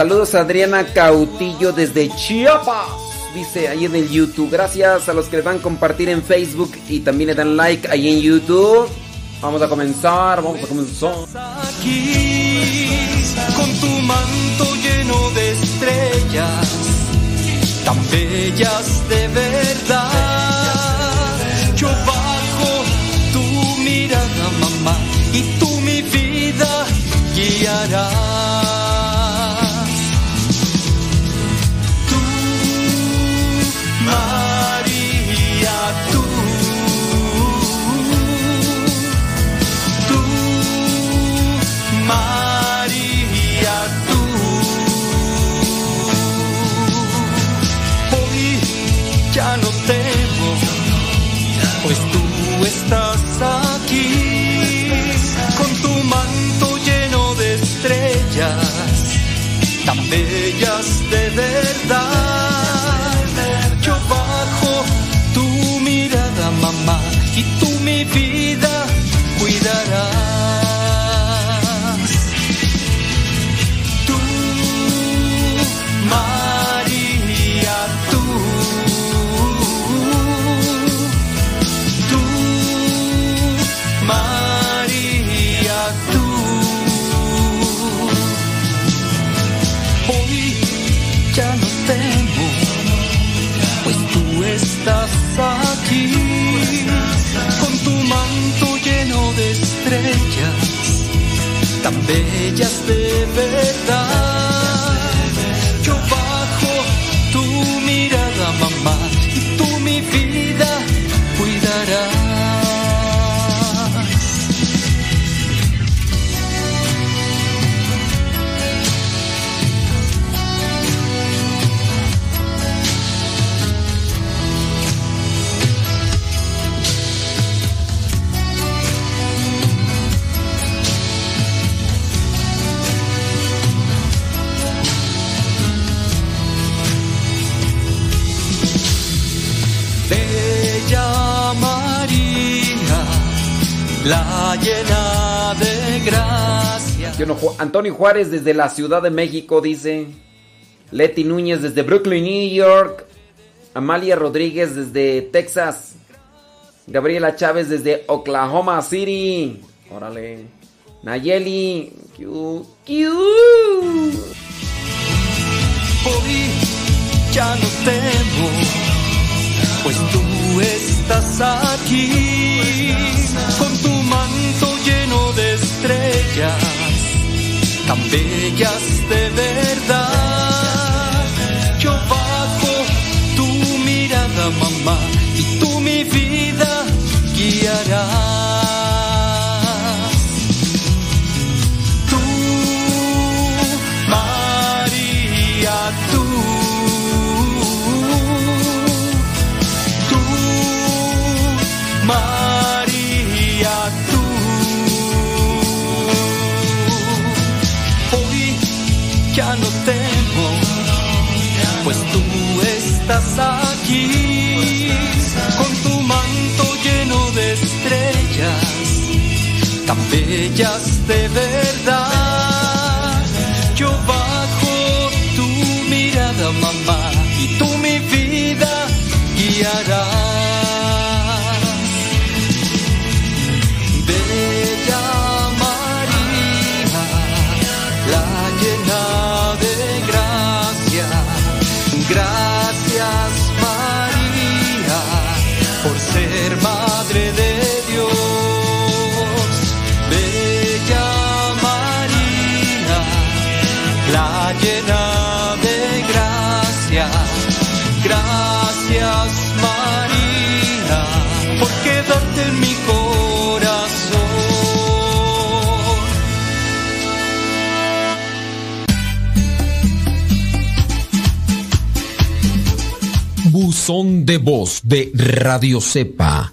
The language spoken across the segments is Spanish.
saludos a Adriana Cautillo desde Chiapas. Dice ahí en el YouTube. Gracias a los que le dan compartir en Facebook y también le dan like ahí en YouTube. Vamos a comenzar, vamos a comenzar. Aquí con tu manto lleno de estrellas, tan bellas de verdad. Yo bajo tu mirada, mamá, y tú mi vida guiarás. Antonio Juárez desde la Ciudad de México dice. Leti Núñez desde Brooklyn, New York. Amalia Rodríguez desde Texas. Gabriela Chávez desde Oklahoma City. Órale. Nayeli. Hoy ya no temo, pues tú estás aquí tan bellas de verdad. Bellas de verdad. Son de voz de Radio Cepa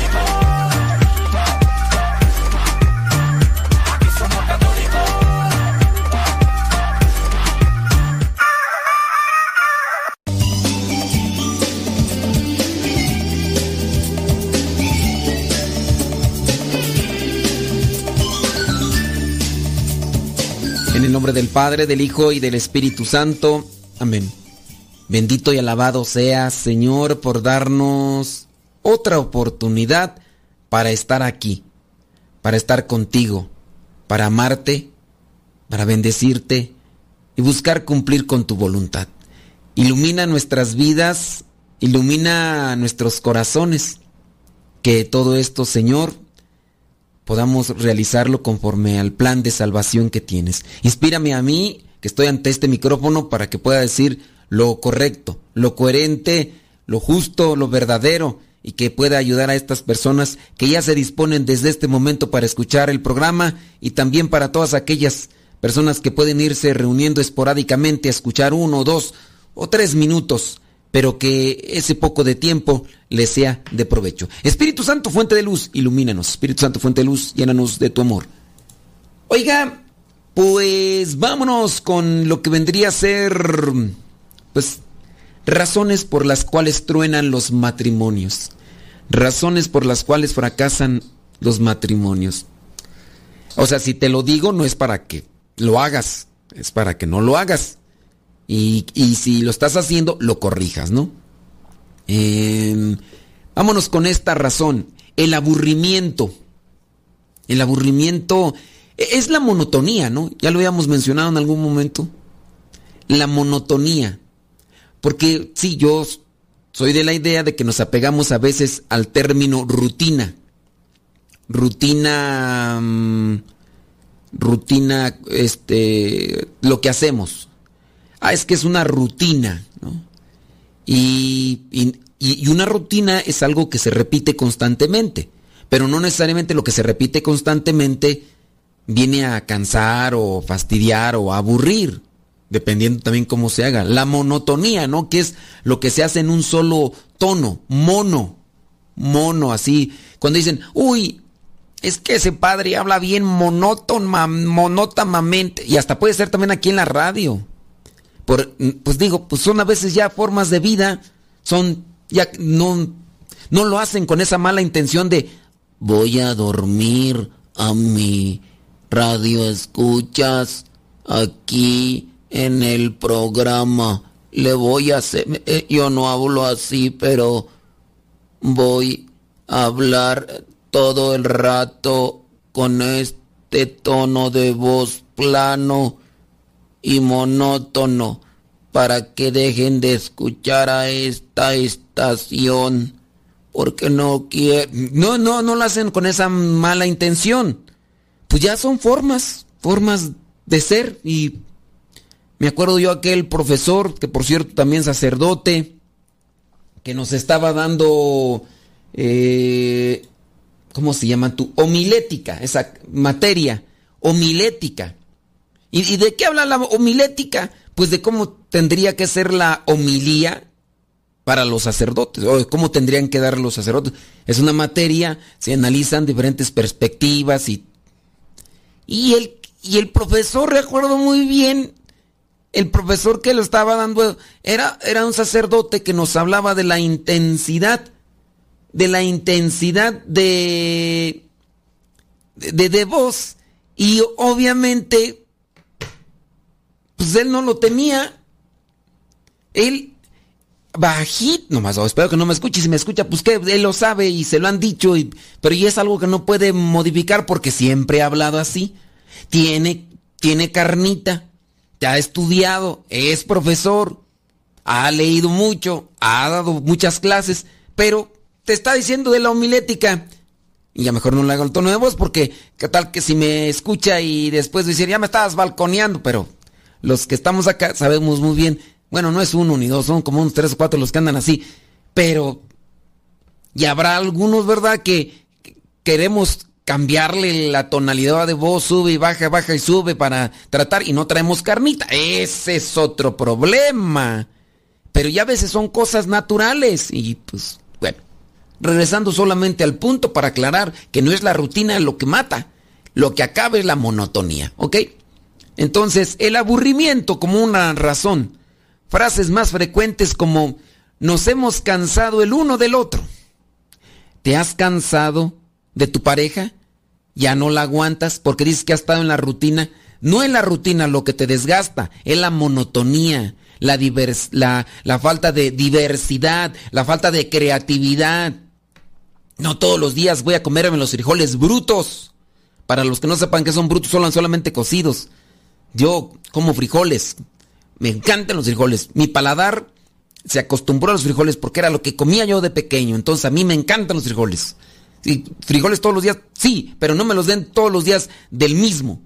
En el nombre del Padre, del Hijo y del Espíritu Santo. Amén. Bendito y alabado seas, Señor, por darnos otra oportunidad para estar aquí, para estar contigo, para amarte, para bendecirte y buscar cumplir con tu voluntad. Ilumina nuestras vidas, ilumina nuestros corazones. Que todo esto, Señor, podamos realizarlo conforme al plan de salvación que tienes. Inspírame a mí, que estoy ante este micrófono, para que pueda decir lo correcto, lo coherente, lo justo, lo verdadero, y que pueda ayudar a estas personas que ya se disponen desde este momento para escuchar el programa y también para todas aquellas personas que pueden irse reuniendo esporádicamente a escuchar uno, dos o tres minutos pero que ese poco de tiempo le sea de provecho. Espíritu Santo, fuente de luz, ilumínanos. Espíritu Santo, fuente de luz, llénanos de tu amor. Oiga, pues vámonos con lo que vendría a ser, pues, razones por las cuales truenan los matrimonios. Razones por las cuales fracasan los matrimonios. O sea, si te lo digo, no es para que lo hagas, es para que no lo hagas. Y, si lo estás haciendo, lo corrijas, ¿no? Em, vámonos con esta razón. El aburrimiento. El aburrimiento e, es la monotonía, ¿no? Ya lo habíamos mencionado en algún momento. La monotonía. Porque sí, yo soy de la idea de que nos apegamos a veces al término rutina. Rutina... Mm, rutina, este, lo que hacemos ah, es que es una rutina, ¿no? Y, y, una rutina es algo que se repite constantemente, pero no necesariamente lo que se repite constantemente viene a cansar o fastidiar o aburrir, dependiendo también cómo se haga. La monotonía, ¿no? Que es lo que se hace en un solo tono, mono, mono, así. Cuando dicen, uy, es que ese padre habla bien monótona, monótonamente, y hasta puede ser también aquí en la radio pues digo, pues son a veces ya formas de vida, son ya no, no lo hacen con esa mala intención de voy a dormir a mi radio escuchas aquí en el programa. Le voy a hacer, eh, yo no hablo así, pero voy a hablar todo el rato con este tono de voz plano y monótono para que dejen de escuchar a esta estación porque no quieren no no no lo hacen con esa mala intención. Pues ya son formas formas de ser y me acuerdo yo aquel profesor que por cierto también sacerdote que nos estaba dando eh, ¿cómo se llama tu homilética esa materia homilética ¿Y, de qué habla la homilética? Pues de cómo tendría que ser la homilía para los sacerdotes, o cómo tendrían que dar los sacerdotes. Es una materia, se analizan diferentes perspectivas y... Y el, y el profesor, recuerdo muy bien, el profesor que lo estaba dando era, era un sacerdote que nos hablaba de la intensidad, de la intensidad de, de, de voz Y obviamente, pues él no lo tenía. Él, bajito, nomás, oh, espero que no me escuche. Si me escucha, pues que él lo sabe y se lo han dicho. pero y es algo que no puede modificar porque siempre ha hablado así. Tiene, tiene carnita, ya ha estudiado, es profesor, ha leído mucho, ha dado muchas clases, pero te está diciendo de la homilética. Y ya mejor no le hago el tono de voz porque qué tal que si me escucha y después decir, ya me estabas balconeando, pero los que estamos acá sabemos muy bien, bueno, no es uno ni dos, son como unos tres o cuatro los que andan así, pero y habrá algunos, ¿verdad?, que queremos cambiarle la tonalidad de voz, sube y baja, baja y sube para tratar y no traemos carnita. Ese es otro problema. Pero ya a veces son cosas naturales y pues bueno, regresando solamente al punto para aclarar que no es la rutina lo que mata, lo que acaba es la monotonía, ¿ok? Entonces, el aburrimiento como una razón. Frases más frecuentes como nos hemos cansado el uno del otro. ¿Te has cansado de tu pareja? ¿Ya no la aguantas porque dices que has estado en la rutina? No es la rutina lo que te desgasta, es la monotonía, la, falta de diversidad, la falta de creatividad. No todos los días voy a comerme los frijoles brutos. Para los que no sepan que son brutos, son solamente cocidos. Yo como frijoles. Me encantan los frijoles. Mi paladar se acostumbró a los frijoles porque era lo que comía yo de pequeño. Entonces a mí me encantan los frijoles. Sí, frijoles todos los días, sí, pero no me los den todos los días del mismo.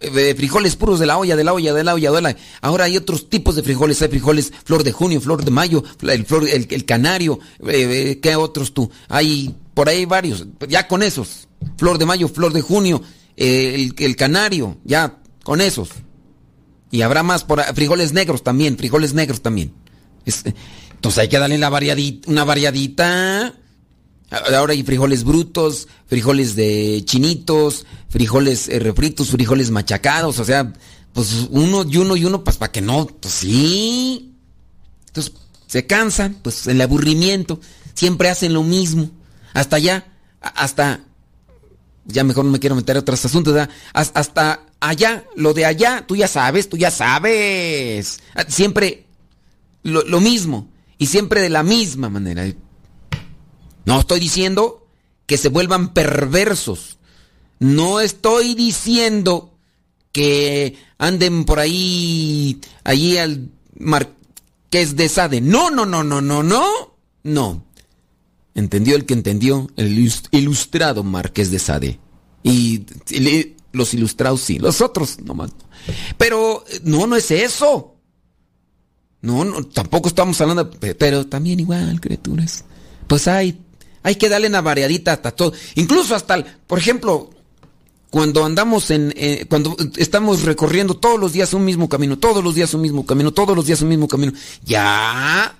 Eh, frijoles puros de la olla, de la olla, de la olla, de la Ahora hay otros tipos de frijoles. Hay frijoles flor de junio, flor de mayo, el, flor, el, canario. Eh, eh, ¿Qué otros tú? Hay por ahí varios. Ya con esos. Flor de mayo, flor de junio, el, el, canario. Ya con esos. Y habrá más por frijoles negros también, frijoles negros también. entonces hay que darle una variadita. Ahora hay frijoles brutos, frijoles de chinitos, frijoles eh, refritos, frijoles machacados, o sea, pues uno y uno y uno, pues para que no, pues sí. Entonces se cansan, pues el aburrimiento, siempre hacen lo mismo. Hasta allá, hasta, ya mejor no me quiero meter a otros asuntos, ¿verdad? hasta allá, lo de allá, tú ya sabes, tú ya sabes. Ah, siempre lo, lo mismo y siempre de la misma manera. No estoy diciendo que se vuelvan perversos. No estoy diciendo que anden por ahí, allí al Marqués de Sade. No, no, no, no, no, no. No. Entendió el que entendió, el ilustrado Marqués de Sade. Y, los ilustrados sí, los otros nomás. Pero no, no es eso. No, no, tampoco estamos hablando, pero también igual, criaturas. Pues hay hay que darle una variadita hasta todo. Incluso hasta, por ejemplo, cuando andamos en, eh, cuando estamos recorriendo todos los días un mismo camino, todos los días un mismo camino, todos los días un mismo camino, ya,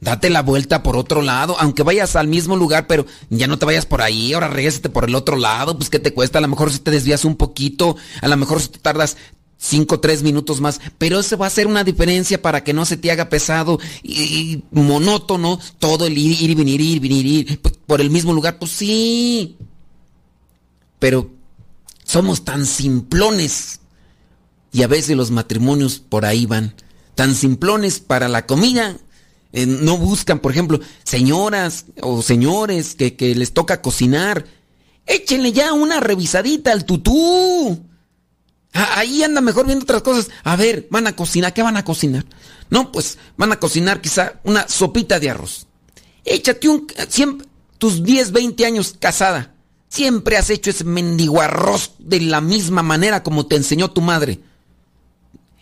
date la vuelta por otro lado, aunque vayas al mismo lugar, pero ya no te vayas por ahí, ahora regrésate por el otro lado, pues qué te cuesta, a lo mejor si te desvías un poquito, a lo mejor si te tardas cinco o tres minutos más, pero eso va a ser una diferencia para que no se te haga pesado y, monótono todo el ir, ir y venir, ir, venir, ir por el mismo lugar, pues sí. Pero somos tan simplones y a veces los matrimonios por ahí van tan simplones para la comida. Eh, no buscan, por ejemplo, señoras o señores que, les toca cocinar. Échenle ya una revisadita al tutú Ah, ahí anda mejor viendo otras cosas. A ver, van a cocinar. ¿Qué van a cocinar? No, pues van a cocinar quizá una sopita de arroz. Échate un... Siempre, tus 10, 20 años casada. Siempre has hecho ese mendigo arroz de la misma manera como te enseñó tu madre.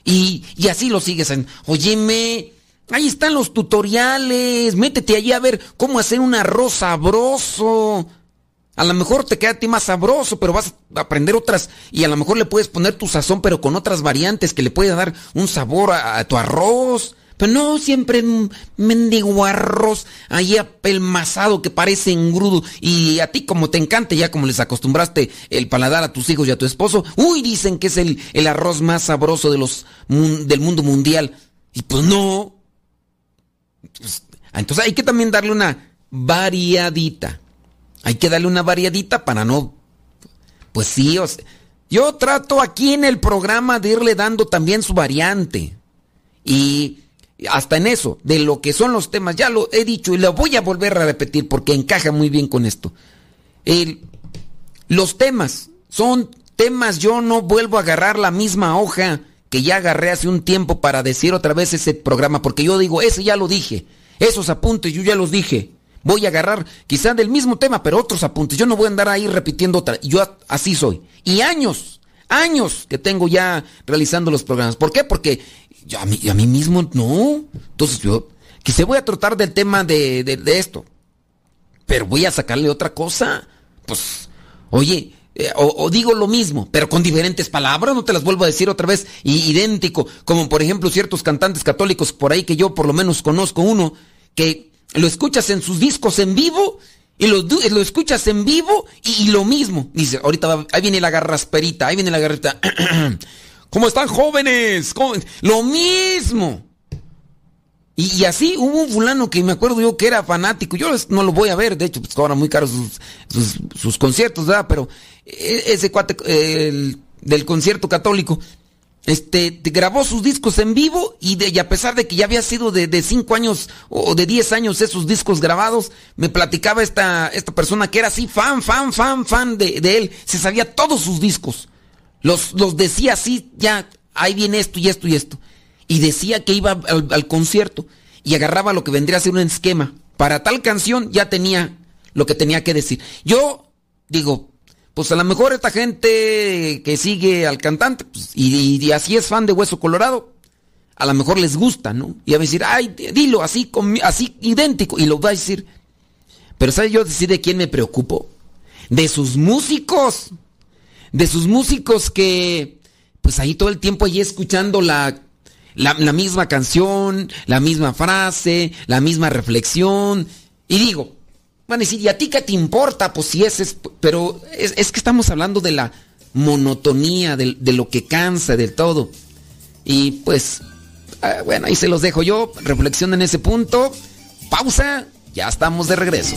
Y, y así lo sigues en... Óyeme, ahí están los tutoriales. Métete allí a ver cómo hacer un arroz sabroso. A lo mejor te queda a ti más sabroso, pero vas a aprender otras y a lo mejor le puedes poner tu sazón, pero con otras variantes que le puede dar un sabor a, tu arroz. Pero no siempre mendigo arroz ahí apelmazado que parece engrudo. Y a ti como te encanta, ya como les acostumbraste el paladar a tus hijos y a tu esposo, uy, dicen que es el, el arroz más sabroso de los, del mundo mundial. Y pues no. Pues, entonces hay que también darle una variadita. Hay que darle una variadita para no... Pues sí, Yo trato aquí en el programa de irle dando también su variante. Y hasta en eso, de lo que son los temas, ya lo he dicho y lo voy a volver a repetir porque encaja muy bien con esto. los temas son temas, yo no vuelvo a agarrar la misma hoja que ya agarré hace un tiempo para decir otra vez ese programa, porque yo digo, ese ya lo dije, esos apuntes yo ya los dije. Voy a agarrar quizá del mismo tema, pero otros apuntes. Yo no voy a andar ahí repitiendo otra. Yo así soy. Y años, años que tengo ya realizando los programas. ¿Por qué? Porque yo a mí, a mí mismo no. Entonces yo quizá voy a tratar del tema de, de esto. Pero voy a sacarle otra cosa. Pues, oye, eh, o, digo lo mismo, pero con diferentes palabras, no te las vuelvo a decir otra vez, idéntico, como por ejemplo ciertos cantantes católicos por ahí que yo por lo menos conozco uno, que lo escuchas en sus discos en vivo y lo, lo escuchas en vivo y, lo mismo. Dice, ahorita ahí viene la garrasperita, ahí viene la garrita. ¿Cómo están jóvenes? Lo mismo. Y, así hubo un fulano que me acuerdo yo que era fanático. Yo no lo voy a ver, de hecho, pues cobran muy caros sus, conciertos, ¿verdad? Pero e, ese cuate del concierto católico, este, grabó sus discos en vivo y, de, a pesar de que ya había sido de, cinco años o de diez años esos discos grabados, me platicaba esta, esta persona que era así fan, fan, fan, fan de, de él. Se sabía todos sus discos. Los, los decía así, ya, ahí viene esto y esto y esto y decía que iba al, concierto y agarraba lo que vendría a ser un esquema. Para tal canción ya tenía lo que tenía que decir. Yo digo, pues a lo mejor esta gente que sigue al cantante pues, y, así es fan de Hueso Colorado, a lo mejor les gusta, ¿no? Y va a decir, ay, dilo así, así idéntico, y lo va a decir. Pero ¿sabes yo decir de quién me preocupo? De sus músicos. De sus músicos que, pues ahí todo el tiempo allí escuchando la la, misma canción, la misma frase, la misma reflexión. Y digo, van a decir, ¿y a ti qué te importa? Pues si ese es, pero es, que estamos hablando de la monotonía, de, lo que cansa, del todo. Y pues, ah, bueno, ahí se los dejo yo, reflexión en ese punto, pausa, ya estamos de regreso.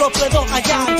Lo puedo hallar.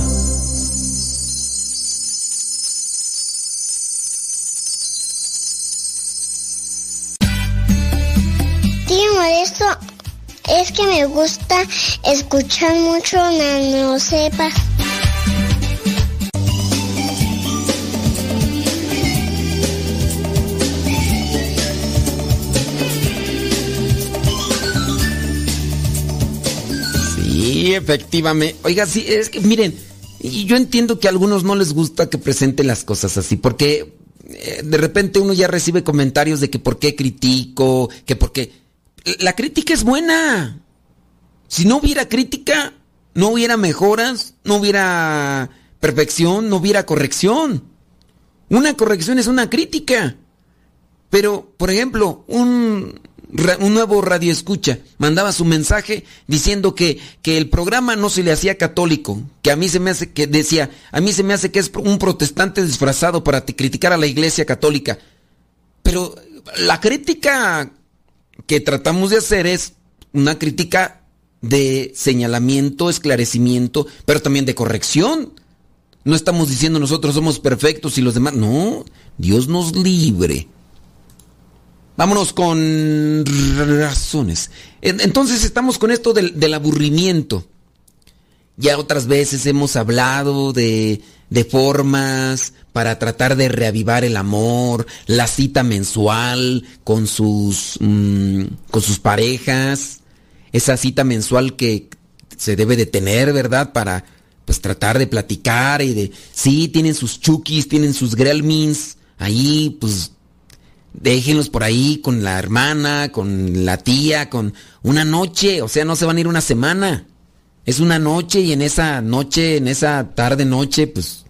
Me gusta escuchar mucho Nano Sepas. Sí, efectivamente. Oiga, sí, es que miren, yo entiendo que a algunos no les gusta que presenten las cosas así, porque eh, de repente uno ya recibe comentarios de que por qué critico, que por qué la crítica es buena. Si no hubiera crítica, no hubiera mejoras, no hubiera perfección, no hubiera corrección. Una corrección es una crítica. Pero, por ejemplo, un nuevo radio escucha, mandaba su mensaje diciendo que, que el programa no se le hacía católico, que a mí se me hace que decía, a mí se me hace que es un protestante disfrazado para criticar a la iglesia católica. Pero la crítica que tratamos de hacer es una crítica de señalamiento, esclarecimiento, pero también de corrección. No estamos diciendo nosotros somos perfectos y los demás. No, Dios nos libre. Vámonos con razones. Entonces estamos con esto del, aburrimiento. Ya otras veces hemos hablado de, de, formas para tratar de reavivar el amor, la cita mensual con sus, mm, con sus parejas, esa cita mensual que se debe de tener, ¿verdad? Para pues tratar de platicar y de, sí, tienen sus chukis, tienen sus gremlins, ahí pues déjenlos por ahí con la hermana, con la tía, con una noche, o sea, no se van a ir una semana. Es una noche y en esa noche, en esa tarde noche, pues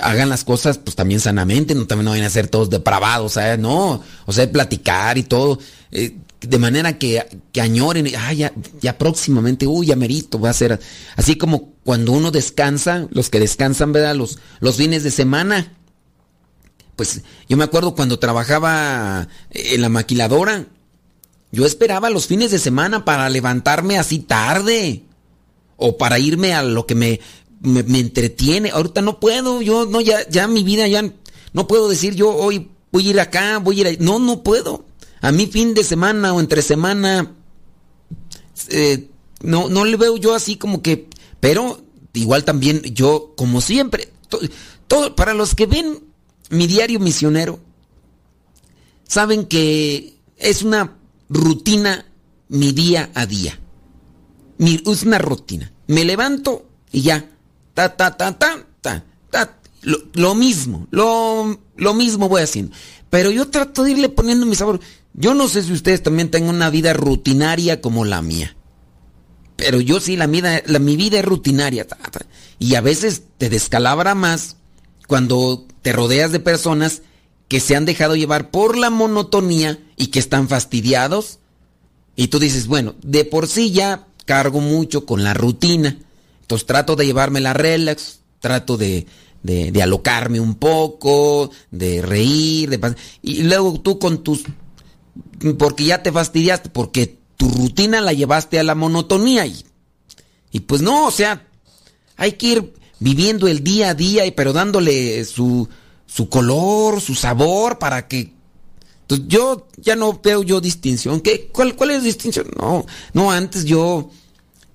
hagan las cosas pues también sanamente, no también no vayan a ser todos depravados, ¿sabes? No, o sea, platicar y todo, eh, de manera que, que añoren, ah, ya, ya próximamente, uy, ya merito, va a ser así como cuando uno descansa, los que descansan, ¿verdad? Los, los fines de semana, pues yo me acuerdo cuando trabajaba en la maquiladora, yo esperaba los fines de semana para levantarme así tarde o para irme a lo que me, me, entretiene. Ahorita no puedo, yo no, ya, ya mi vida ya no puedo decir yo hoy voy a ir acá, voy a ir ahí. No, no puedo. A mí fin de semana o entre semana eh, no, no le veo yo así como que, pero igual también yo, como siempre, todo, para los que ven mi diario misionero, saben que es una rutina mi día a día. es una rutina. Me levanto y ya. Ta, ta, ta, ta, ta, ta. Lo, mismo, lo, lo, mismo voy haciendo. Pero yo trato de irle poniendo mi sabor. Yo no sé si ustedes también tengan una vida rutinaria como la mía. Pero yo sí, la, vida, la mi vida es rutinaria. Y a veces te descalabra más cuando te rodeas de personas que se han dejado llevar por la monotonía y que están fastidiados. Y tú dices, bueno, de por sí ya cargo mucho con la rutina. Entonces trato de llevarme la relax, trato de, de, alocarme un poco, de reír, de y luego tú con tus... porque ya te fastidiaste, porque tu rutina la llevaste a la monotonía y, y pues no, o sea, hay que ir viviendo el día a día, pero dándole su, su color, su sabor para que... Entonces yo ya no veo yo distinción. ¿Qué? ¿Cuál, ¿Cuál es distinción? No, no, antes yo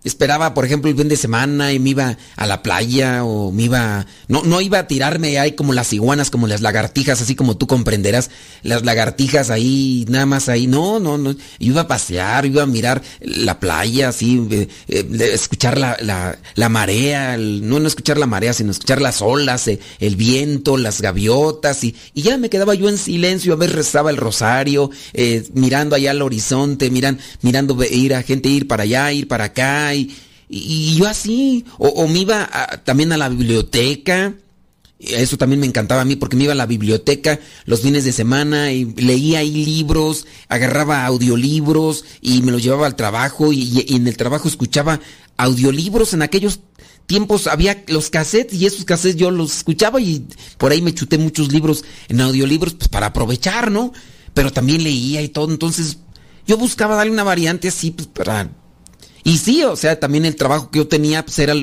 Esperaba, por ejemplo, el fin de semana y me iba a la playa o me iba... No, no iba a tirarme ahí como las iguanas, como las lagartijas, así como tú comprenderás, las lagartijas ahí, nada más ahí. No, no, no. iba a pasear, iba a mirar la playa, así, eh, eh, escuchar la, la, la marea, no, no escuchar la marea, sino escuchar las olas, eh, el viento, las gaviotas y, y, ya me quedaba yo en silencio, a ver rezaba el rosario, mirando allá al horizonte, miran, mirando ir a gente ir para allá, ir para acá y, yo así, o, me iba también a la biblioteca, eso también me encantaba a mí porque me iba a la biblioteca los fines de semana y leía ahí libros, agarraba audiolibros y me los llevaba al trabajo y, en el trabajo escuchaba audiolibros. En aquellos tiempos había los cassettes y esos cassettes yo los escuchaba y por ahí me chuté muchos libros en audiolibros pues para aprovechar, ¿no? Pero también leía y todo, entonces yo buscaba darle una variante así pues para y sí, o sea, también el trabajo que yo tenía pues, era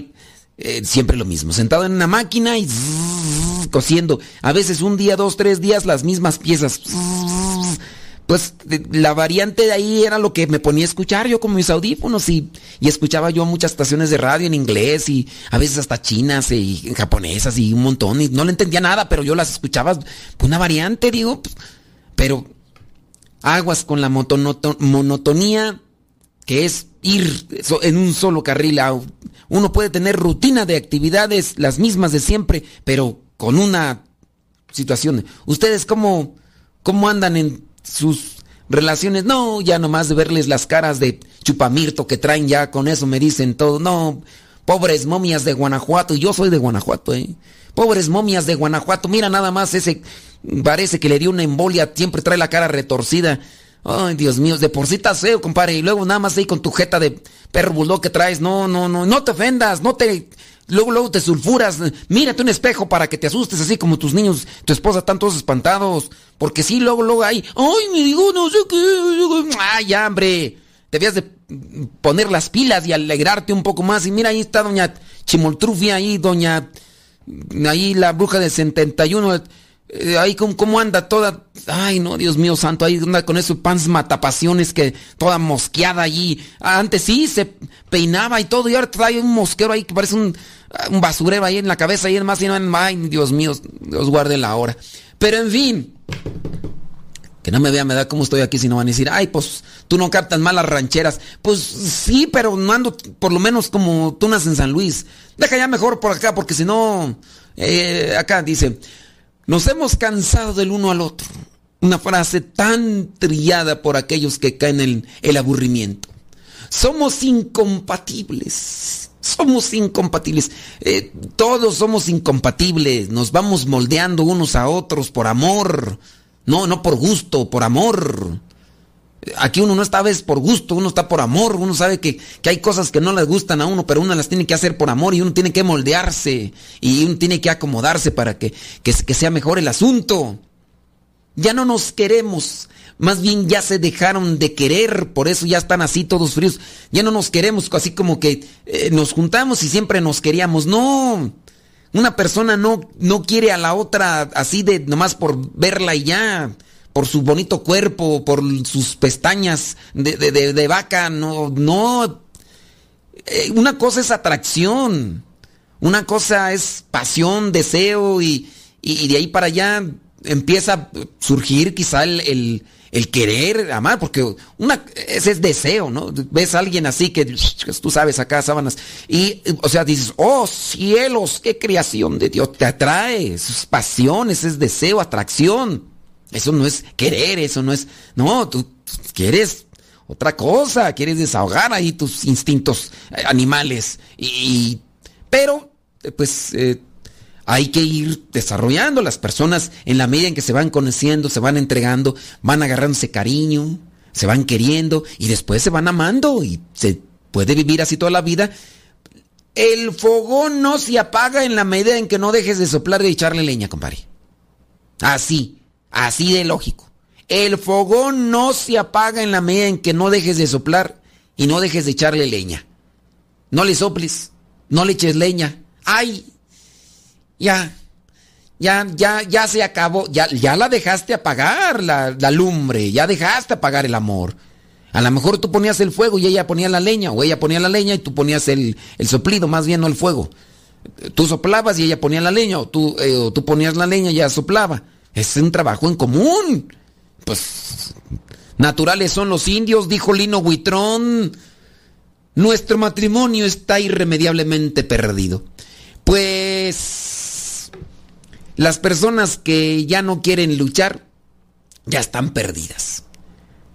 eh, siempre lo mismo, sentado en una máquina y cosiendo. A veces un día, dos, tres días las mismas piezas. Pues la variante de ahí era lo que me ponía a escuchar yo con mis audífonos y, y escuchaba yo muchas estaciones de radio en inglés y a veces hasta chinas y japonesas y un montón y no le entendía nada, pero yo las escuchaba, una variante, digo, pues, pero aguas con la monotonía que es ir en un solo carril. Uno puede tener rutina de actividades, las mismas de siempre, pero con una situación. ¿Ustedes cómo, cómo andan en sus relaciones? No, ya nomás de verles las caras de chupamirto que traen ya con eso me dicen todo. No, pobres momias de Guanajuato, yo soy de Guanajuato, ¿eh? Pobres momias de Guanajuato, mira nada más ese, parece que le dio una embolia, siempre trae la cara retorcida. Ay, Dios mío, de por sí estás feo, compadre. Y luego nada más ahí con tu jeta de perro bulldog que traes. No, no, no, no te ofendas, no te. Luego, luego te sulfuras. Mírate un espejo para que te asustes así como tus niños, tu esposa están todos espantados. Porque sí, luego, luego ahí. Ay, me digo, no sé qué. Ay, ya, hombre. Debías de poner las pilas y alegrarte un poco más. Y mira, ahí está doña Chimoltrufia, ahí, doña. Ahí la bruja del 71 eh, ahí como, cómo anda toda, ay no, Dios mío santo, ahí anda con esos pants matapasiones que toda mosqueada allí. Antes sí se peinaba y todo, y ahora trae un mosquero ahí que parece un, un basurero ahí en la cabeza y además, y no, ay Dios mío, Dios guarde la hora. Pero en fin, que no me vean, me da como estoy aquí si no van a decir, ay, pues tú no captas malas rancheras. Pues sí, pero no ando por lo menos como tú naces en San Luis. Deja ya mejor por acá, porque si no, eh, acá dice, nos hemos cansado del uno al otro. Una frase tan trillada por aquellos que caen en el aburrimiento. Somos incompatibles. Somos incompatibles. Eh, todos somos incompatibles. Nos vamos moldeando unos a otros por amor. No, no por gusto, por amor. Aquí uno no está a veces por gusto, uno está por amor, uno sabe que, que, hay cosas que no les gustan a uno, pero uno las tiene que hacer por amor y uno tiene que moldearse y uno tiene que acomodarse para que, que, sea mejor el asunto. Ya no nos queremos, más bien ya se dejaron de querer, por eso ya están así todos fríos. Ya no nos queremos, así como que eh, nos juntamos y siempre nos queríamos. No, una persona no, no quiere a la otra así de nomás por verla y ya por su bonito cuerpo, por sus pestañas de, de, de, vaca, no, no. Eh, una cosa es atracción, una cosa es pasión, deseo y, y, de ahí para allá empieza a surgir quizá el, el, querer amar, porque una, ese es deseo, ¿no? Ves a alguien así que tú sabes acá, sábanas, y o sea, dices, oh cielos, qué creación de Dios, te atrae, es pasión, ese es deseo, atracción. Eso no es querer, eso no es... No, tú quieres otra cosa, quieres desahogar ahí tus instintos eh, animales. Y, pero, eh, pues, eh, hay que ir desarrollando las personas en la medida en que se van conociendo, se van entregando, van agarrándose cariño, se van queriendo y después se van amando y se puede vivir así toda la vida. El fogón no se apaga en la medida en que no dejes de soplar y echarle leña, compadre. Así. Así de lógico. El fogón no se apaga en la medida en que no dejes de soplar y no dejes de echarle leña. No le soples, no le eches leña. ¡Ay! Ya, ya, ya, ya se acabó. Ya, ya la dejaste apagar, la, la lumbre. Ya dejaste apagar el amor. A lo mejor tú ponías el fuego y ella ponía la leña, o ella ponía la leña y tú ponías el, el soplido, más bien no el fuego. Tú soplabas y ella ponía la leña, o tú, eh, tú ponías la leña y ella soplaba. Es un trabajo en común. Pues naturales son los indios, dijo Lino Huitrón. Nuestro matrimonio está irremediablemente perdido. Pues las personas que ya no quieren luchar ya están perdidas.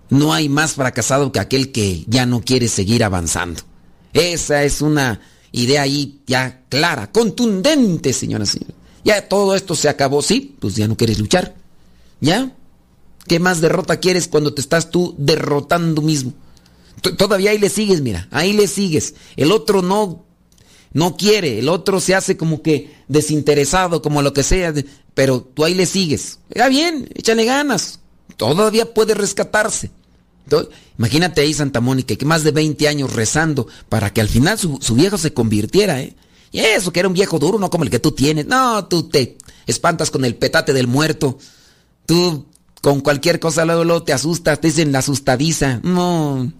No hay más fracasado que aquel que ya no quiere seguir avanzando. Esa es una idea ahí ya clara, contundente, señoras y señores. Ya todo esto se acabó, sí, pues ya no quieres luchar. ¿Ya? ¿Qué más derrota quieres cuando te estás tú derrotando mismo? Todavía ahí le sigues, mira, ahí le sigues. El otro no no quiere, el otro se hace como que desinteresado, como lo que sea, pero tú ahí le sigues. Ya bien, échale ganas. Todavía puede rescatarse. imagínate ahí Santa Mónica, que más de 20 años rezando para que al final su, su viejo se convirtiera, ¿eh? Y eso, que era un viejo duro, no como el que tú tienes. No, tú te espantas con el petate del muerto. Tú con cualquier cosa luego, te asustas, te dicen la asustadiza. No,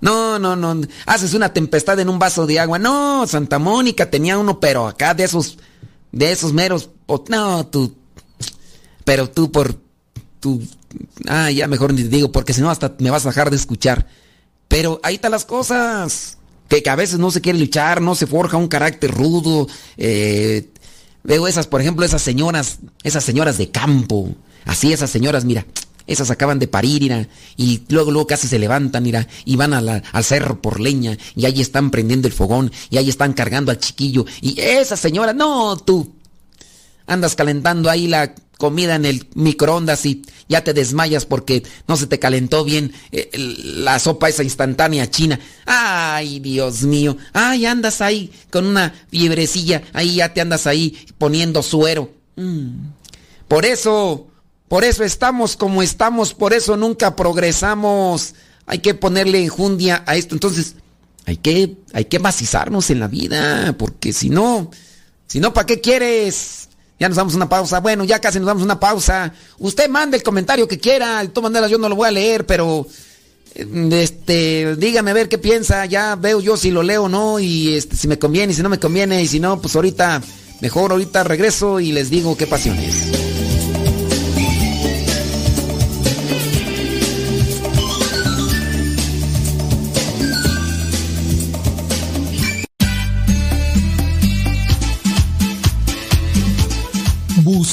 no, no, no. Haces una tempestad en un vaso de agua. No, Santa Mónica tenía uno, pero acá de esos, de esos meros. No, tú. Pero tú por. Tú. Ah, ya mejor ni te digo, porque si no hasta me vas a dejar de escuchar. Pero ahí están las cosas que, a veces no se quiere luchar, no se forja un carácter rudo. Eh, veo esas, por ejemplo, esas señoras, esas señoras de campo, así esas señoras, mira, esas acaban de parir, mira, y luego, luego casi se levantan, mira, y van al cerro por leña, y ahí están prendiendo el fogón, y ahí están cargando al chiquillo, y esas señoras, no, tú, andas calentando ahí la comida en el microondas y, ya te desmayas porque no se te calentó bien eh, la sopa esa instantánea china. Ay, Dios mío. Ay, andas ahí con una fiebrecilla, ahí ya te andas ahí poniendo suero. Mm. Por eso, por eso estamos como estamos, por eso nunca progresamos. Hay que ponerle enjundia a esto. Entonces, hay que, hay que macizarnos en la vida, porque si no, si no, ¿para qué quieres? Ya nos damos una pausa. Bueno, ya casi nos damos una pausa. Usted mande el comentario que quiera. De todas maneras, yo no lo voy a leer, pero eh, este, dígame a ver qué piensa. Ya veo yo si lo leo o no. Y este, si me conviene, si no me conviene. Y si no, pues ahorita, mejor ahorita regreso y les digo qué pasiones.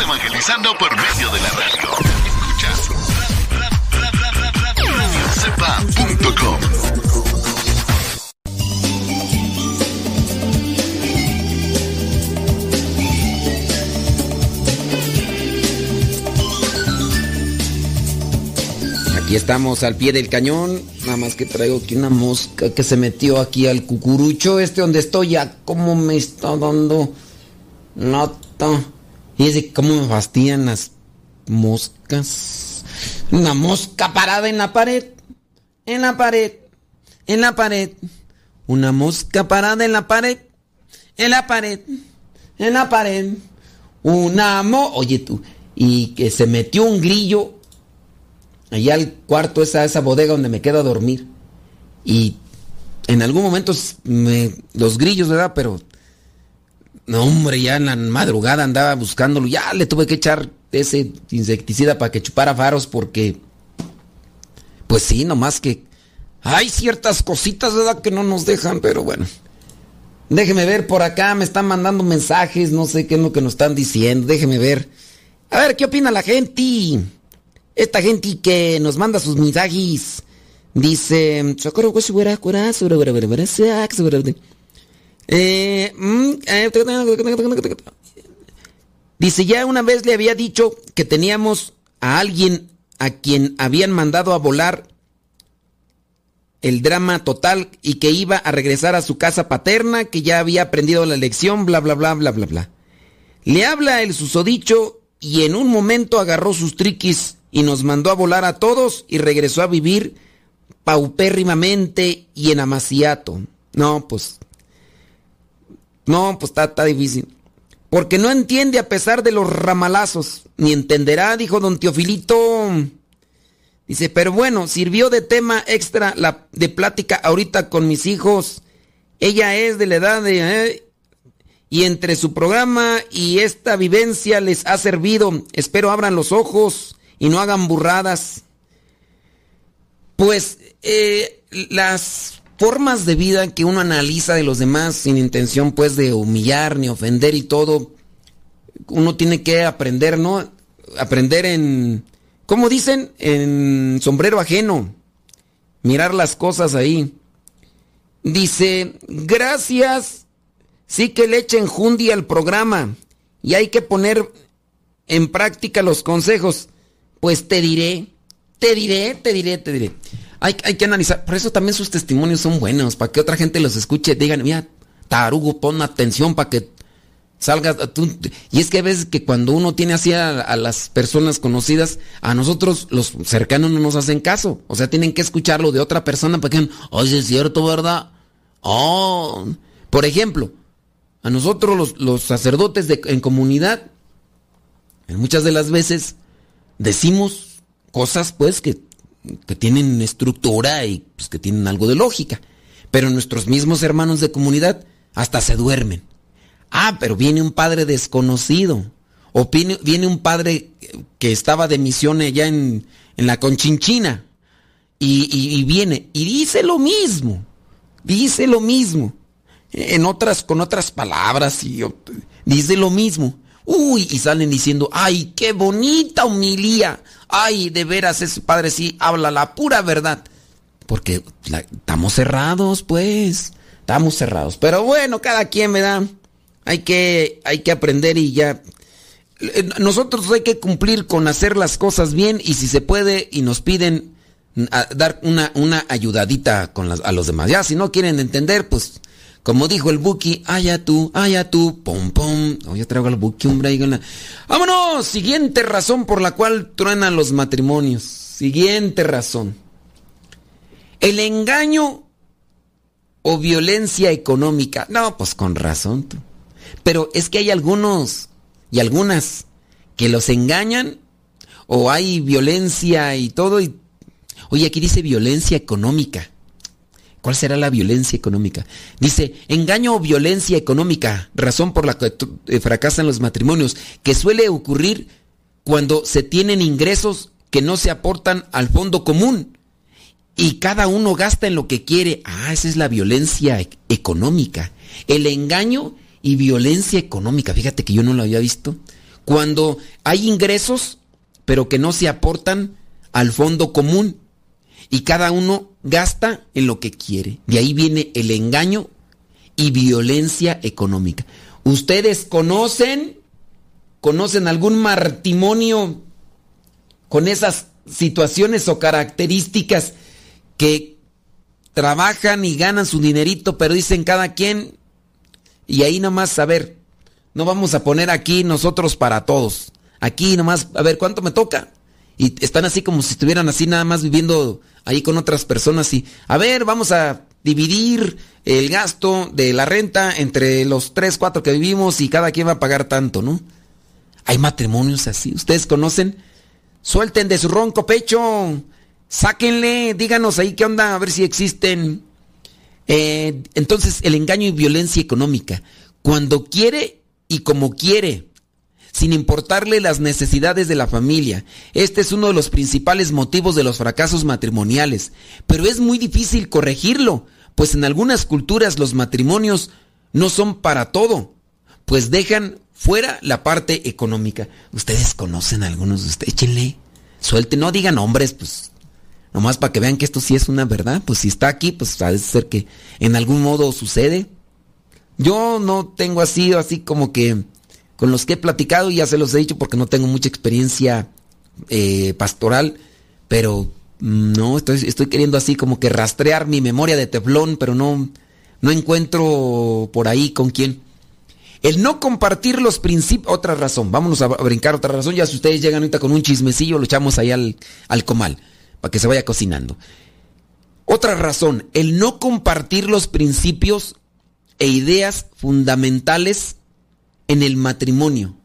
Evangelizando por medio de la radio. Aquí estamos al pie del cañón. Nada más que traigo aquí una mosca que se metió aquí al cucurucho. Este donde estoy ya, ¿cómo me está dando nota? Y cómo me fastidian las moscas. Una mosca parada en la pared en la pared, en la pared. Una mosca parada en la pared, en la pared, en la pared. Una mo... Oye tú, y que se metió un grillo allá al cuarto, esa, esa bodega donde me quedo a dormir. Y en algún momento me, los grillos, ¿verdad? Pero... No, hombre, ya en la madrugada andaba buscándolo. Ya le tuve que echar ese insecticida para que chupara faros porque pues sí, nomás que hay ciertas cositas, ¿verdad? Que no nos dejan, pero bueno. Déjeme ver por acá, me están mandando mensajes, no sé qué es lo que nos están diciendo, déjeme ver. A ver, ¿qué opina la gente? Esta gente que nos manda sus mensajes. Dice, dice, ya una vez le había dicho que teníamos a alguien a quien habían mandado a volar el drama total y que iba a regresar a su casa paterna, que ya había aprendido la lección, bla, bla, bla, bla, bla, bla. Le habla el susodicho y en un momento agarró sus triquis y nos mandó a volar a todos y regresó a vivir paupérrimamente y en amaciato. No, pues... No, pues está, difícil. porque no entiende a pesar de los ramalazos, ni entenderá, dijo don Teofilito. Dice, pero bueno, sirvió de tema extra la, de plática ahorita con mis hijos. Ella es de la edad de... ¿eh? y entre su programa y esta vivencia les ha servido. Espero abran los ojos y no hagan burradas. Pues eh, las formas de vida que uno analiza de los demás sin intención pues de humillar ni ofender y todo, uno tiene que aprender, ¿no? Aprender en, ¿cómo dicen? En sombrero ajeno. Mirar las cosas ahí. Dice, gracias Sí que le echen jundia al programa y hay que poner en práctica los consejos. Pues te diré, te diré, te diré, te diré. Hay, hay que analizar, por eso también sus testimonios son buenos, para que otra gente los escuche, digan, mira, tarugo, pon atención para que salgas. y es que a veces que cuando uno tiene así a, las personas conocidas, a nosotros los cercanos no nos hacen caso. O sea, tienen que escucharlo de otra persona para que digan, oye, es cierto, ¿verdad? Oh, por ejemplo, a nosotros los, los sacerdotes de, en comunidad, muchas de las veces decimos cosas pues que, que tienen estructura y pues, que tienen algo de lógica, pero nuestros mismos hermanos de comunidad hasta se duermen. Ah, pero viene un padre desconocido. O viene, un padre que estaba de misión allá en, en la Conchinchina. Y, y, y, viene y dice lo mismo. Dice lo mismo en otras, con otras palabras, y dice lo mismo. Uy, y salen diciendo, ay, qué bonita humilía. Ay, de veras ese padre sí habla la pura verdad. Porque la, estamos cerrados, pues. Estamos cerrados. Pero bueno, cada quien me da. Hay que, hay que aprender y ya. Nosotros hay que cumplir con hacer las cosas bien y si se puede y nos piden dar una, una ayudadita con a los demás. Ya, si no quieren entender, pues como dijo el Buki, allá tú, allá tú, pom pom. Oh, traigo al Buki, hombre, ahí la... Vámonos, siguiente razón por la cual truenan los matrimonios. Siguiente razón. El engaño o violencia económica. No, pues con razón. Tú. Pero es que hay algunos y algunas que los engañan o hay violencia y todo. Y... Oye, aquí dice violencia económica. ¿Cuál será la violencia económica? Dice, engaño o violencia económica, razón por la que eh, fracasan los matrimonios, que suele ocurrir cuando se tienen ingresos que no se aportan al fondo común y cada uno gasta en lo que quiere. Ah, esa es la violencia e económica. El engaño y violencia económica. Fíjate que yo no lo había visto. Cuando hay ingresos, pero que no se aportan al fondo común y cada uno gasta en lo que quiere. De ahí viene el engaño y violencia económica. ¿Ustedes conocen, conocen algún matrimonio con esas situaciones o características que trabajan y ganan su dinerito, pero dicen cada quien, y ahí nomás, a ver, no vamos a poner aquí nosotros para todos. Aquí nomás, a ver, ¿cuánto me toca? Y están así como si estuvieran así nada más viviendo ahí con otras personas y, a ver, vamos a dividir el gasto de la renta entre los tres, cuatro que vivimos y cada quien va a pagar tanto, ¿no? Hay matrimonios así, ¿ustedes conocen? Suelten de su ronco pecho, sáquenle, díganos ahí qué onda, a ver si existen. Eh, entonces, el engaño y violencia económica, cuando quiere y como quiere sin importarle las necesidades de la familia. Este es uno de los principales motivos de los fracasos matrimoniales, pero es muy difícil corregirlo, pues en algunas culturas los matrimonios no son para todo, pues dejan fuera la parte económica. Ustedes conocen a algunos de ustedes, échenle, suelten, no digan nombres, pues nomás para que vean que esto sí es una verdad, pues si está aquí, pues parece ser que en algún modo sucede. Yo no tengo así, así como que con los que he platicado, ya se los he dicho porque no tengo mucha experiencia eh, pastoral, pero mm, no, estoy, queriendo así como que rastrear mi memoria de teflón, pero no, no encuentro por ahí con quién. El no compartir los principios, otra razón, vámonos a brincar otra razón, ya si ustedes llegan ahorita con un chismecillo, lo echamos ahí al, al comal, para que se vaya cocinando. Otra razón, el no compartir los principios e ideas fundamentales en el matrimonio.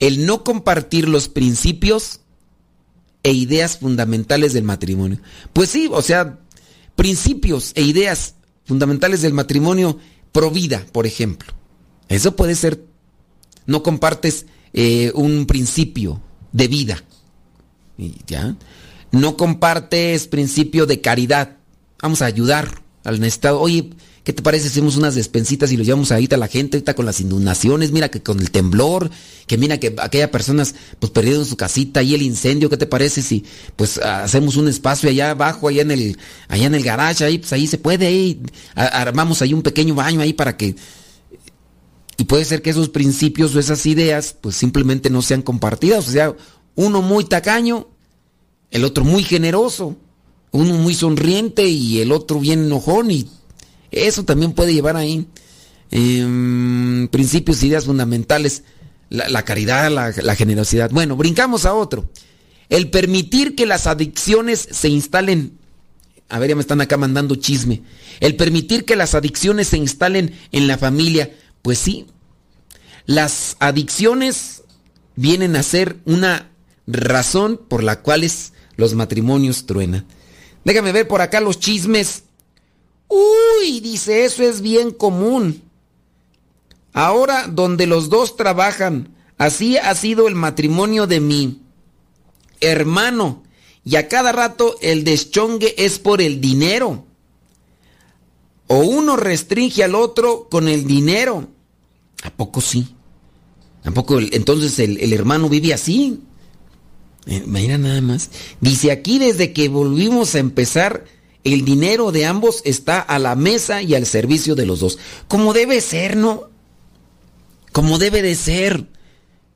El no compartir los principios e ideas fundamentales del matrimonio. Pues sí, o sea, principios e ideas fundamentales del matrimonio pro vida, por ejemplo. Eso puede ser, no compartes eh, un principio de vida. ¿Ya? No compartes principio de caridad. Vamos a ayudar al Estado. Oye, ¿qué te parece si hacemos unas despensitas y los llevamos ahorita a la gente, ahorita con las inundaciones? Mira que con el temblor, que mira que aquella personas pues perdieron su casita y el incendio, ¿qué te parece si pues hacemos un espacio allá abajo, allá en el, allá en el garage, ahí, pues ahí se puede, ahí, armamos ahí un pequeño baño ahí para que y puede ser que esos principios o esas ideas pues simplemente no sean compartidas. O sea, uno muy tacaño, el otro muy generoso, uno muy sonriente y el otro bien enojón y eso también puede llevar ahí em, principios, ideas fundamentales, la, caridad, la, la generosidad. Bueno, brincamos a otro. El permitir que las adicciones se instalen a ver, ya me están acá mandando chisme. El permitir que las adicciones se instalen en la familia pues sí, las adicciones vienen a ser una razón por la cual los matrimonios truenan. Déjame ver por acá los chismes. Uy, dice, eso es bien común. Ahora donde los dos trabajan, así ha sido el matrimonio de mi hermano. Y a cada rato el deschongue es por el dinero. O uno restringe al otro con el dinero. ¿A poco sí? ¿A poco entonces el, hermano vive así? Eh, mira nada más. Dice aquí desde que volvimos a empezar, el dinero de ambos está a la mesa y al servicio de los dos. Como debe ser, ¿no? Como debe de ser.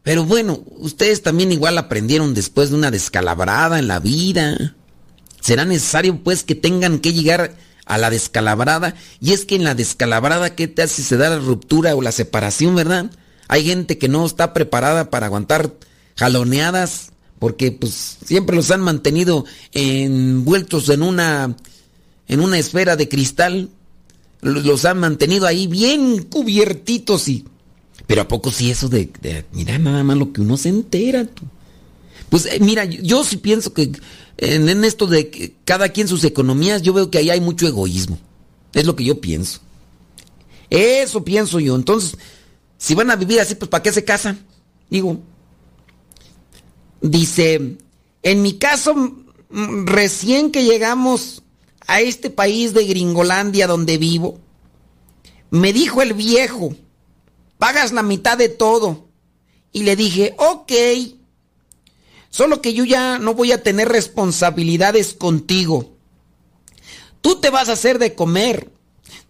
Pero bueno, ustedes también igual aprendieron después de una descalabrada en la vida. Será necesario pues que tengan que llegar a la descalabrada. Y es que en la descalabrada, ¿qué te hace? Se da la ruptura o la separación, ¿verdad? Hay gente que no está preparada para aguantar jaloneadas porque pues siempre los han mantenido envueltos en una en una esfera de cristal. Los han mantenido ahí bien cubiertitos y pero a poco sí eso de, mira nada más lo que uno se entera. Pues eh, mira, yo sí pienso que en, esto de cada quien sus economías, yo veo que ahí hay mucho egoísmo. Es lo que yo pienso. Eso pienso yo. Entonces, si van a vivir así, pues ¿para qué se casan? Digo. Dice, en mi caso, recién que llegamos a este país de Gringolandia donde vivo, me dijo el viejo, pagas la mitad de todo. Y le dije, ok. Solo que yo ya no voy a tener responsabilidades contigo. Tú te vas a hacer de comer.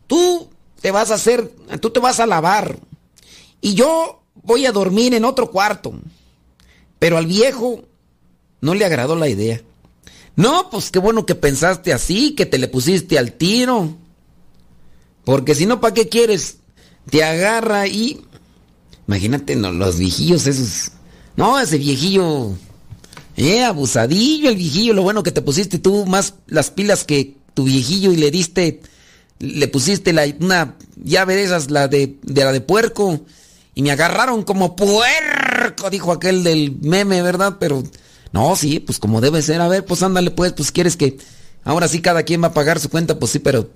Tú te vas a hacer, tú te vas a lavar. Y yo voy a dormir en otro cuarto. Pero al viejo no le agradó la idea. No, pues qué bueno que pensaste así, que te le pusiste al tiro. Porque si no, ¿para qué quieres? Te agarra y... Imagínate los viejillos esos. No, ese viejillo eh, abusadillo el viejillo, lo bueno que te pusiste tú más las pilas que tu viejillo y le diste, le pusiste una llave de esas, la de, de la de puerco, y me agarraron como puerco, dijo aquel del meme, ¿verdad? Pero, no, sí, pues como debe ser, a ver, pues ándale pues, pues quieres que, ahora sí cada quien va a pagar su cuenta, pues sí, pero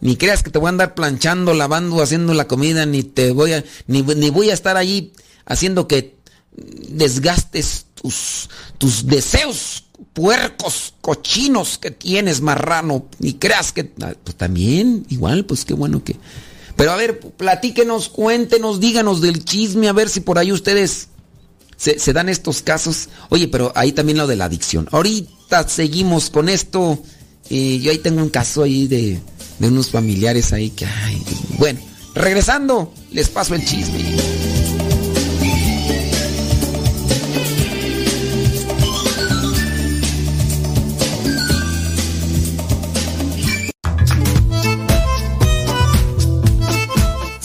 ni creas que te voy a andar planchando, lavando, haciendo la comida, ni te voy a, ni, ni voy a estar allí haciendo que desgastes tus, tus deseos puercos, cochinos que tienes, marrano, y creas que... Pues también, igual, pues qué bueno que... Pero a ver, platíquenos, cuéntenos, díganos del chisme, a ver si por ahí ustedes se, dan estos casos. Oye, pero ahí también lo de la adicción. Ahorita seguimos con esto. y yo ahí tengo un caso ahí de, de unos familiares ahí que... Ay, bueno, regresando, les paso el chisme.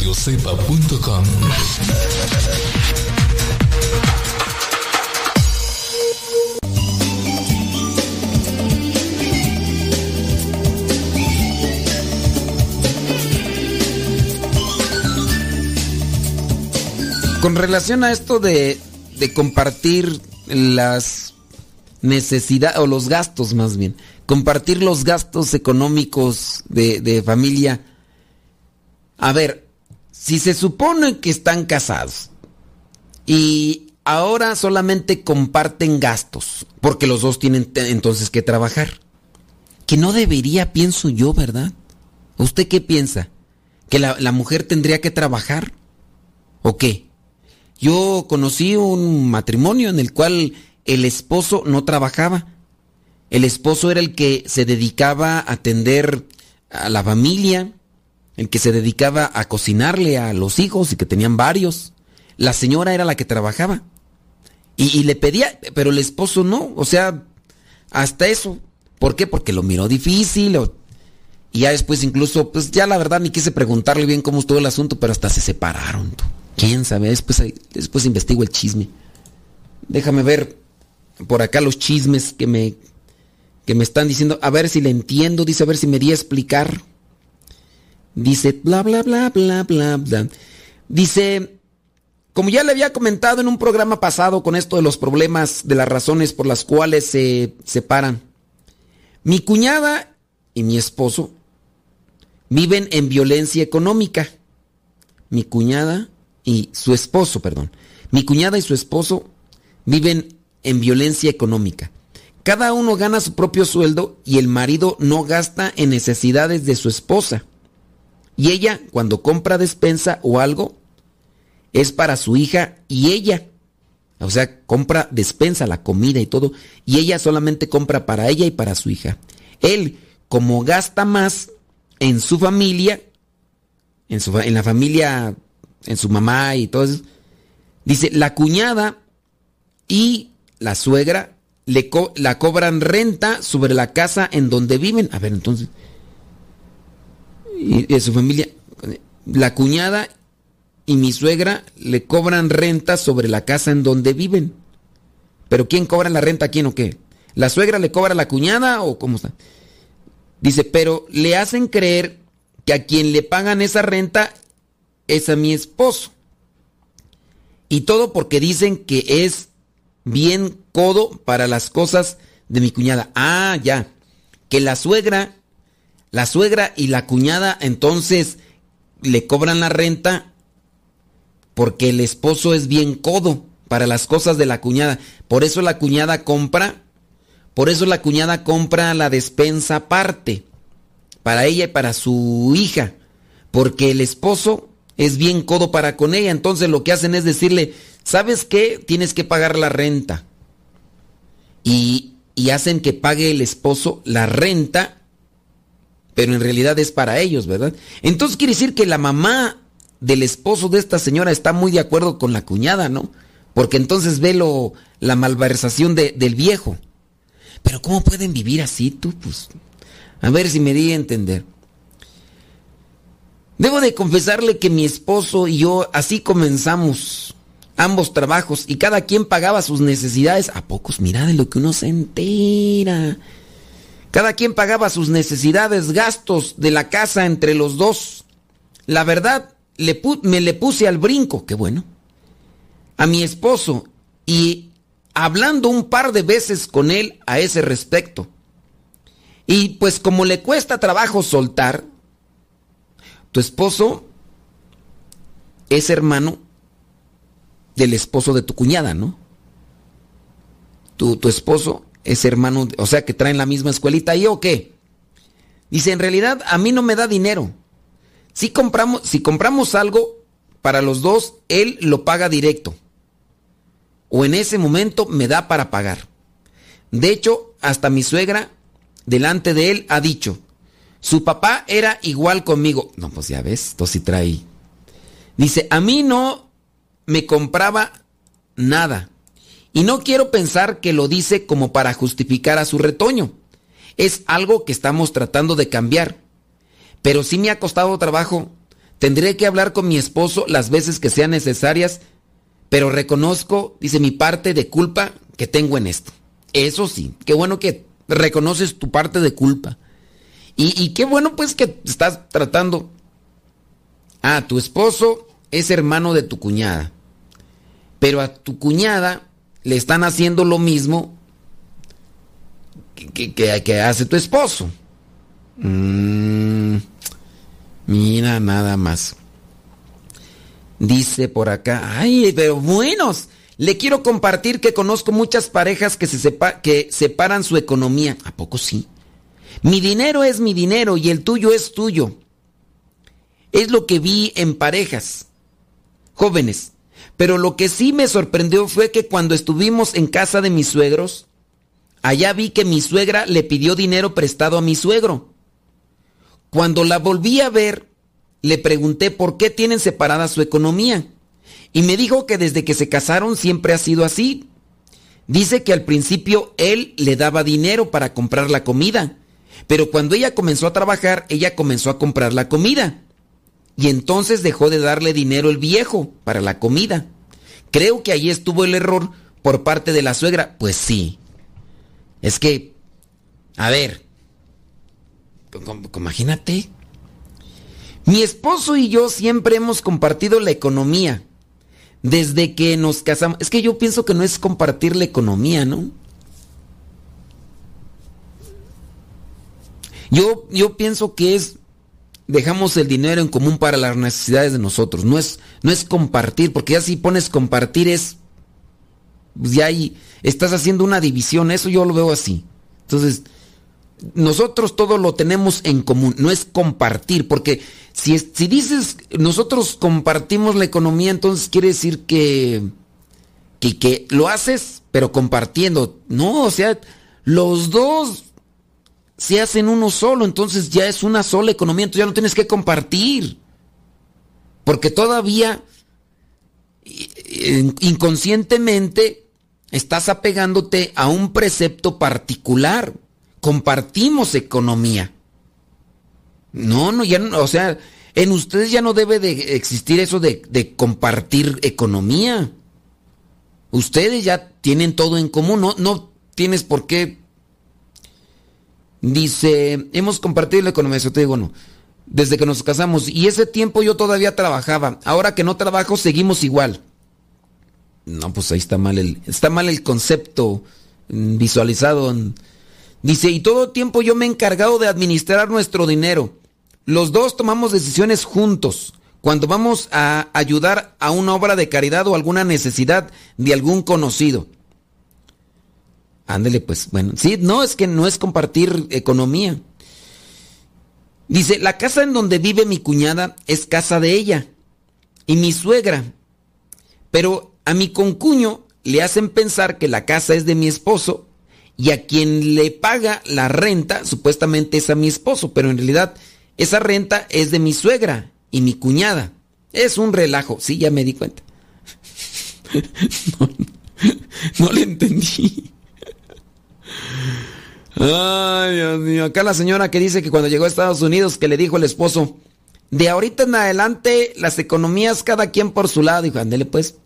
radiocepa.com Con relación a esto de, de compartir las necesidades, o los gastos más bien, compartir los gastos económicos de, de familia. A ver, si se supone que están casados y ahora solamente comparten gastos, porque los dos tienen entonces que trabajar, que no debería, pienso yo, ¿verdad? ¿Usted qué piensa? ¿Que la, la mujer tendría que trabajar? ¿O qué? Yo conocí un matrimonio en el cual el esposo no trabajaba. El esposo era el que se dedicaba a atender a la familia, el que se dedicaba a cocinarle a los hijos y que tenían varios. La señora era la que trabajaba. Y, y le pedía, pero el esposo no. O sea, hasta eso. ¿Por qué? Porque lo miró difícil. Y ya después incluso, pues ya la verdad ni quise preguntarle bien cómo estuvo el asunto, pero hasta se separaron. Tú. ¿Quién sabe? Después, después investigo el chisme. Déjame ver por acá los chismes que me, que me están diciendo. A ver si le entiendo. Dice, a ver si me di a explicar. Dice, bla, bla, bla, bla, bla, bla. Dice, como ya le había comentado en un programa pasado con esto de los problemas, de las razones por las cuales se separan. Mi cuñada y mi esposo viven en violencia económica. Mi cuñada y su esposo, perdón. Mi cuñada y su esposo viven en violencia económica. Cada uno gana su propio sueldo y el marido no gasta en necesidades de su esposa. Y ella, cuando compra despensa o algo, es para su hija y ella. O sea, compra despensa, la comida y todo. Y ella solamente compra para ella y para su hija. Él, como gasta más en su familia, en, su, en la familia en su mamá y todo eso. Dice, la cuñada y la suegra le co la cobran renta sobre la casa en donde viven. A ver, entonces, y de su familia, la cuñada y mi suegra le cobran renta sobre la casa en donde viven. Pero ¿quién cobra la renta quién o qué? ¿La suegra le cobra a la cuñada o cómo está? Dice, pero le hacen creer que a quien le pagan esa renta es a mi esposo. Y todo porque dicen que es bien codo para las cosas de mi cuñada. Ah, ya. Que la suegra, la suegra y la cuñada entonces le cobran la renta porque el esposo es bien codo para las cosas de la cuñada. Por eso la cuñada compra, por eso la cuñada compra la despensa aparte para ella y para su hija, porque el esposo es bien codo para con ella. Entonces lo que hacen es decirle, ¿sabes qué? Tienes que pagar la renta. Y, y hacen que pague el esposo la renta pero en realidad es para ellos, ¿verdad? Entonces quiere decir que la mamá del esposo de esta señora está muy de acuerdo con la cuñada, ¿no? Porque entonces ve lo, la malversación de, del viejo. Pero ¿cómo pueden vivir así tú? Pues, a ver si me di a entender. Debo de confesarle que mi esposo y yo así comenzamos ambos trabajos y cada quien pagaba sus necesidades. ¿A pocos? Mira de lo que uno se entera. Cada quien pagaba sus necesidades, gastos de la casa entre los dos. La verdad, me le puse al brinco, qué bueno, a mi esposo y hablando un par de veces con él a ese respecto. Y pues como le cuesta trabajo soltar, tu esposo es hermano del esposo de tu cuñada, ¿no? Tu, tu esposo es hermano, o sea que traen la misma escuelita y o qué. Dice, en realidad a mí no me da dinero. Si compramos, si compramos algo para los dos, él lo paga directo. O en ese momento me da para pagar. De hecho, hasta mi suegra, delante de él, ha dicho, su papá era igual conmigo. No, pues ya ves, esto sí trae. Dice, a mí no me compraba nada. Y no quiero pensar que lo dice como para justificar a su retoño. Es algo que estamos tratando de cambiar. Pero sí me ha costado trabajo. Tendré que hablar con mi esposo las veces que sean necesarias, pero reconozco, dice, mi parte de culpa que tengo en esto. Eso sí, qué bueno que reconoces tu parte de culpa. Y, y qué bueno pues que estás tratando. Ah, tu esposo es hermano de tu cuñada. Pero a tu cuñada le están haciendo lo mismo que, que, hace tu esposo. Mm, mira, nada más. Dice por acá, ay, pero buenos. Le quiero compartir que conozco muchas parejas que, se que separan su economía. ¿A poco sí? Mi dinero es mi dinero y el tuyo es tuyo. Es lo que vi en parejas. Jóvenes, pero lo que sí me sorprendió fue que cuando estuvimos en casa de mis suegros, allá vi que mi suegra le pidió dinero prestado a mi suegro. Cuando la volví a ver, le pregunté por qué tienen separada su economía. Y me dijo que desde que se casaron siempre ha sido así. Dice que al principio él le daba dinero para comprar la comida, pero cuando ella comenzó a trabajar, ella comenzó a comprar la comida. Y entonces dejó de darle dinero el viejo para la comida. Creo que ahí estuvo el error por parte de la suegra. Pues sí. Es que, a ver, imagínate. Mi esposo y yo siempre hemos compartido la economía. Desde que nos casamos. Es que yo pienso que no es compartir la economía, ¿no? Yo, yo pienso que es dejamos el dinero en común para las necesidades de nosotros. No es, no es compartir, porque ya si pones compartir es, pues ya ahí estás haciendo una división, eso yo lo veo así. Entonces, nosotros todo lo tenemos en común, no es compartir, porque si, si dices nosotros compartimos la economía, entonces quiere decir que, que, que lo haces, pero compartiendo. No, o sea, los dos se hacen uno solo, entonces ya es una sola economía, entonces ya no tienes que compartir. Porque todavía inconscientemente estás apegándote a un precepto particular. Compartimos economía. No, no, ya no, o sea, en ustedes ya no debe de existir eso de, de compartir economía. Ustedes ya tienen todo en común, no, no tienes por qué Dice, hemos compartido la economía, eso te digo, no. Desde que nos casamos. Y ese tiempo yo todavía trabajaba. Ahora que no trabajo, seguimos igual. No, pues ahí está mal el, está mal el concepto mm, visualizado. Dice, y todo tiempo yo me he encargado de administrar nuestro dinero. Los dos tomamos decisiones juntos. Cuando vamos a ayudar a una obra de caridad o alguna necesidad de algún conocido. Ándele, pues, bueno. Sí, no, es que no es compartir economía. Dice, la casa en donde vive mi cuñada es casa de ella y mi suegra. Pero a mi concuño le hacen pensar que la casa es de mi esposo y a quien le paga la renta supuestamente es a mi esposo, pero en realidad esa renta es de mi suegra y mi cuñada. Es un relajo, sí, ya me di cuenta. no, le entendí. Ay, Dios mío. Acá la señora que dice que cuando llegó a Estados Unidos que le dijo el esposo, de ahorita en adelante las economías cada quien por su lado. Dijo, ándele pues.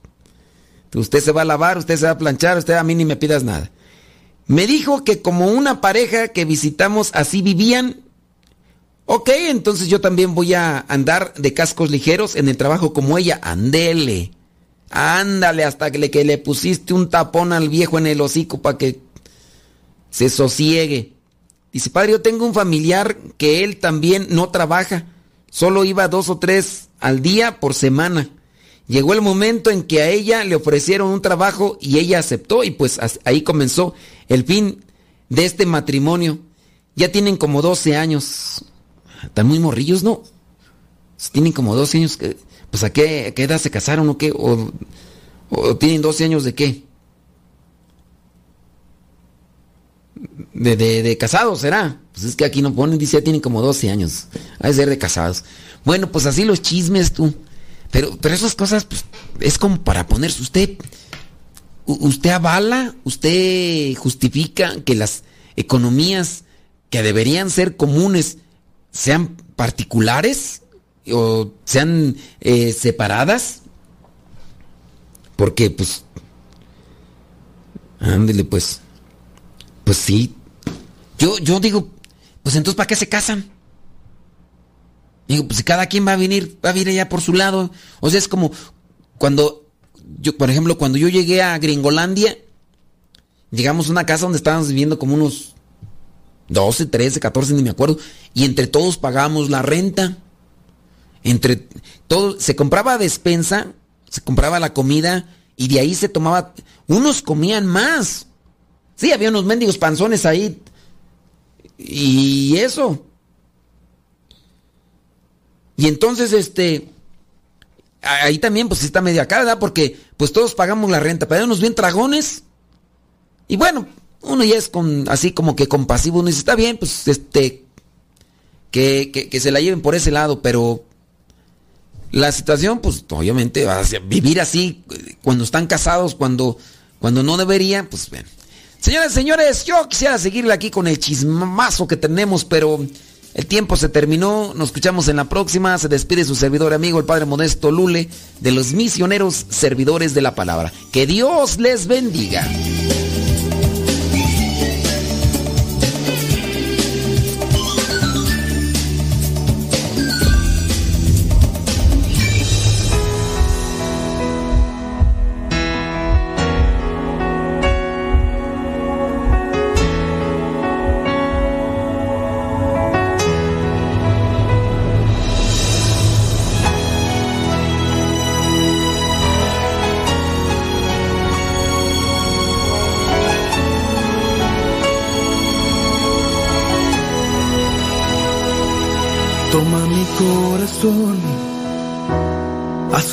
Usted se va a lavar, usted se va a planchar, usted a mí ni me pidas nada. Me dijo que como una pareja que visitamos así vivían. Ok, entonces yo también voy a andar de cascos ligeros en el trabajo como ella. Andele. Ándale hasta que le, que le pusiste un tapón al viejo en el hocico para que se sosiegue. Dice, padre, yo tengo un familiar que él también no trabaja. Solo iba dos o tres al día por semana. Llegó el momento en que a ella le ofrecieron un trabajo y ella aceptó y pues ahí comenzó el fin de este matrimonio. Ya tienen como 12 años. Están muy morrillos, ¿no? Tienen como 12 años. Pues a qué, edad se casaron o qué? O, tienen 12 años de qué? De, de, casados, ¿será? Pues es que aquí no ponen, dice, ya tienen como 12 años. Ha de ser de casados. Bueno, pues así los chismes tú. Pero, pero esas cosas pues, es como para ponerse usted. Usted avala, usted justifica que las economías que deberían ser comunes sean particulares o sean eh, separadas. Porque, pues, ándele, pues, pues sí. Yo, yo digo, pues entonces, ¿para qué se casan? Digo, pues si cada quien va a venir, va a venir allá por su lado. O sea, es como cuando yo, por ejemplo, cuando yo llegué a Gringolandia, llegamos a una casa donde estábamos viviendo como unos 12, 13, 14, ni me acuerdo, y entre todos pagábamos la renta. Entre todos, se compraba despensa, se compraba la comida, y de ahí se tomaba. Unos comían más. Sí, había unos mendigos panzones ahí. Y eso. Y entonces, este, ahí también pues está media cara, Porque pues todos pagamos la renta, pero hay unos bien dragones. Y bueno, uno ya es con, así como que compasivo, uno dice, está bien, pues este, que, que, se la lleven por ese lado, pero la situación, pues obviamente, vivir así cuando están casados, cuando, cuando no debería, pues bueno. Señores, señores, yo quisiera seguirle aquí con el chismazo que tenemos, pero el tiempo se terminó, nos escuchamos en la próxima. Se despide su servidor amigo, el Padre Modesto Lule, de los misioneros servidores de la palabra. Que Dios les bendiga.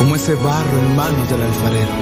como ese barro en manos del alfarero,